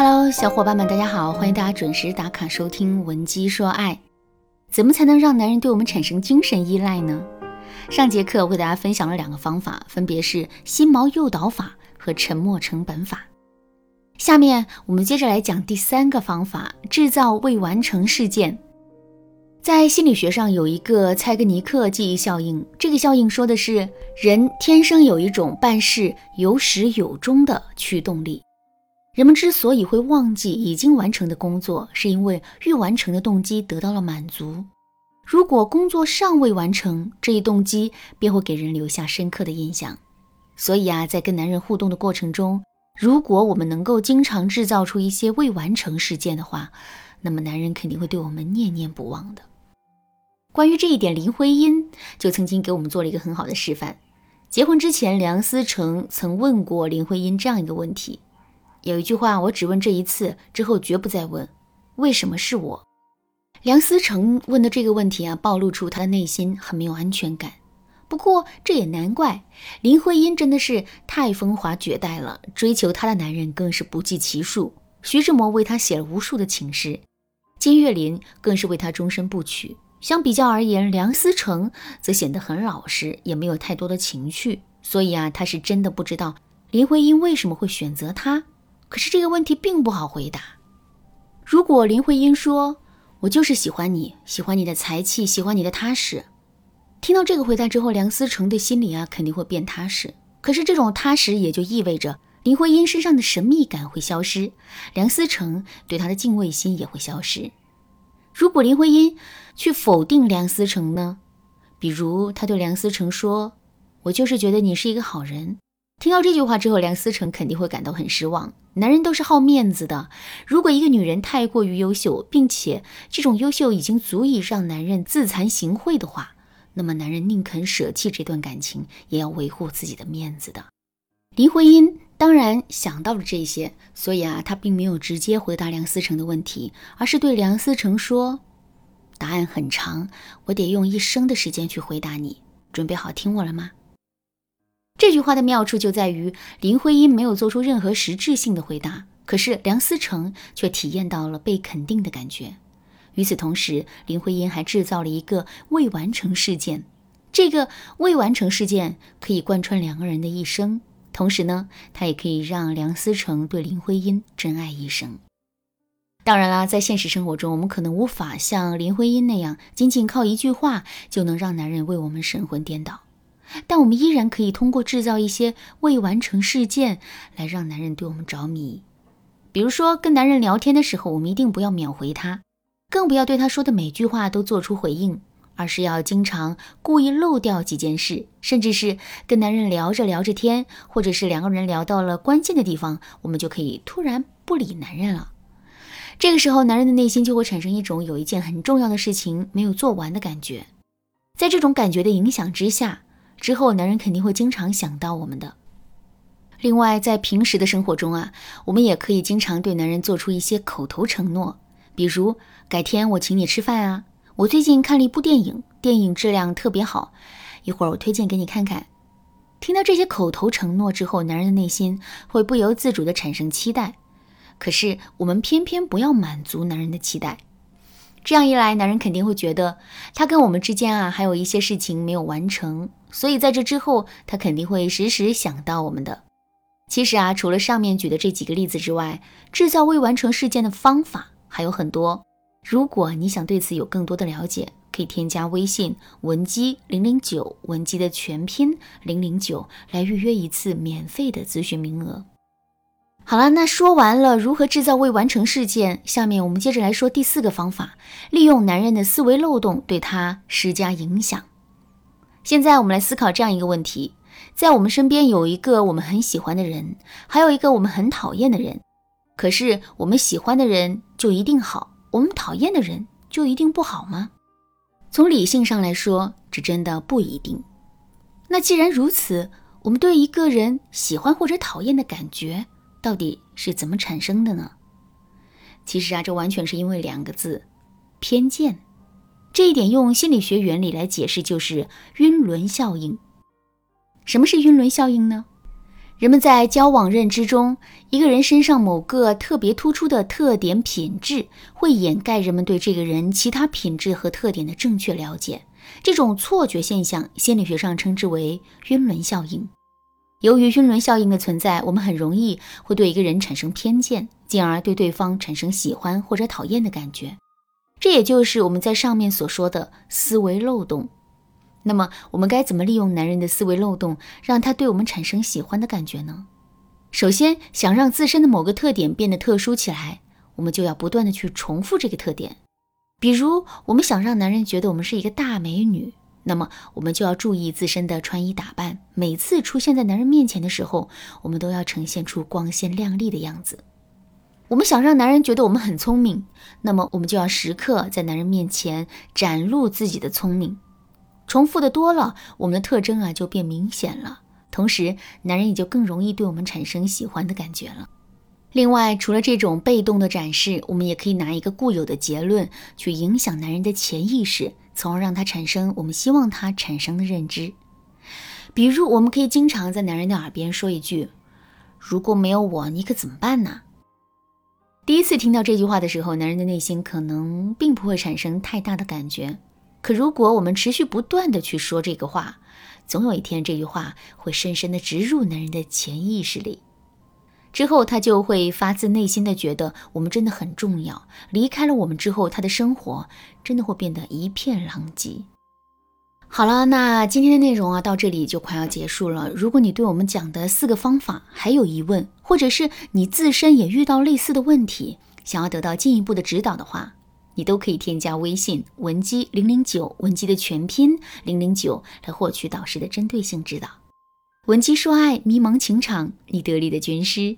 Hello，小伙伴们，大家好，欢迎大家准时打卡收听《闻鸡说爱》。怎么才能让男人对我们产生精神依赖呢？上节课为大家分享了两个方法，分别是心锚诱导法和沉默成本法。下面我们接着来讲第三个方法：制造未完成事件。在心理学上有一个蔡格尼克记忆效应，这个效应说的是人天生有一种办事有始有终的驱动力。人们之所以会忘记已经完成的工作，是因为欲完成的动机得到了满足。如果工作尚未完成，这一动机便会给人留下深刻的印象。所以啊，在跟男人互动的过程中，如果我们能够经常制造出一些未完成事件的话，那么男人肯定会对我们念念不忘的。关于这一点，林徽因就曾经给我们做了一个很好的示范。结婚之前，梁思成曾问过林徽因这样一个问题。有一句话，我只问这一次，之后绝不再问。为什么是我？梁思成问的这个问题啊，暴露出他的内心很没有安全感。不过这也难怪，林徽因真的是太风华绝代了，追求她的男人更是不计其数。徐志摩为她写了无数的情诗，金岳霖更是为她终身不娶。相比较而言，梁思成则显得很老实，也没有太多的情趣。所以啊，他是真的不知道林徽因为什么会选择他。可是这个问题并不好回答。如果林徽因说：“我就是喜欢你，喜欢你的才气，喜欢你的踏实。”听到这个回答之后，梁思成的心里啊肯定会变踏实。可是这种踏实也就意味着林徽因身上的神秘感会消失，梁思成对她的敬畏心也会消失。如果林徽因去否定梁思成呢？比如他对梁思成说：“我就是觉得你是一个好人。”听到这句话之后，梁思成肯定会感到很失望。男人都是好面子的，如果一个女人太过于优秀，并且这种优秀已经足以让男人自惭形秽的话，那么男人宁肯舍弃这段感情，也要维护自己的面子的。林徽因当然想到了这些，所以啊，她并没有直接回答梁思成的问题，而是对梁思成说：“答案很长，我得用一生的时间去回答你。准备好听我了吗？”这句话的妙处就在于林徽因没有做出任何实质性的回答，可是梁思成却体验到了被肯定的感觉。与此同时，林徽因还制造了一个未完成事件，这个未完成事件可以贯穿两个人的一生，同时呢，它也可以让梁思成对林徽因珍爱一生。当然啦，在现实生活中，我们可能无法像林徽因那样，仅仅靠一句话就能让男人为我们神魂颠倒。但我们依然可以通过制造一些未完成事件来让男人对我们着迷。比如说，跟男人聊天的时候，我们一定不要秒回他，更不要对他说的每句话都做出回应，而是要经常故意漏掉几件事，甚至是跟男人聊着聊着天，或者是两个人聊到了关键的地方，我们就可以突然不理男人了。这个时候，男人的内心就会产生一种有一件很重要的事情没有做完的感觉。在这种感觉的影响之下，之后，男人肯定会经常想到我们的。另外，在平时的生活中啊，我们也可以经常对男人做出一些口头承诺，比如改天我请你吃饭啊，我最近看了一部电影，电影质量特别好，一会儿我推荐给你看看。听到这些口头承诺之后，男人的内心会不由自主的产生期待，可是我们偏偏不要满足男人的期待。这样一来，男人肯定会觉得他跟我们之间啊还有一些事情没有完成，所以在这之后，他肯定会时时想到我们的。其实啊，除了上面举的这几个例子之外，制造未完成事件的方法还有很多。如果你想对此有更多的了解，可以添加微信文姬零零九，文姬的全拼零零九，来预约一次免费的咨询名额。好了，那说完了如何制造未完成事件，下面我们接着来说第四个方法：利用男人的思维漏洞对他施加影响。现在我们来思考这样一个问题：在我们身边有一个我们很喜欢的人，还有一个我们很讨厌的人。可是我们喜欢的人就一定好，我们讨厌的人就一定不好吗？从理性上来说，这真的不一定。那既然如此，我们对一个人喜欢或者讨厌的感觉。到底是怎么产生的呢？其实啊，这完全是因为两个字：偏见。这一点用心理学原理来解释，就是晕轮效应。什么是晕轮效应呢？人们在交往认知中，一个人身上某个特别突出的特点品质，会掩盖人们对这个人其他品质和特点的正确了解。这种错觉现象，心理学上称之为晕轮效应。由于晕轮效应的存在，我们很容易会对一个人产生偏见，进而对对方产生喜欢或者讨厌的感觉。这也就是我们在上面所说的思维漏洞。那么，我们该怎么利用男人的思维漏洞，让他对我们产生喜欢的感觉呢？首先，想让自身的某个特点变得特殊起来，我们就要不断的去重复这个特点。比如，我们想让男人觉得我们是一个大美女，那么我们就要注意自身的穿衣打扮。每次出现在男人面前的时候，我们都要呈现出光鲜亮丽的样子。我们想让男人觉得我们很聪明，那么我们就要时刻在男人面前展露自己的聪明。重复的多了，我们的特征啊就变明显了，同时男人也就更容易对我们产生喜欢的感觉了。另外，除了这种被动的展示，我们也可以拿一个固有的结论去影响男人的潜意识，从而让他产生我们希望他产生的认知。比如，我们可以经常在男人的耳边说一句：“如果没有我，你可怎么办呢？”第一次听到这句话的时候，男人的内心可能并不会产生太大的感觉。可如果我们持续不断的去说这个话，总有一天这句话会深深的植入男人的潜意识里，之后他就会发自内心的觉得我们真的很重要。离开了我们之后，他的生活真的会变得一片狼藉。好了，那今天的内容啊，到这里就快要结束了。如果你对我们讲的四个方法还有疑问，或者是你自身也遇到类似的问题，想要得到进一步的指导的话，你都可以添加微信文姬零零九，文姬的全拼零零九，来获取导师的针对性指导。文姬说爱，迷茫情场，你得力的军师。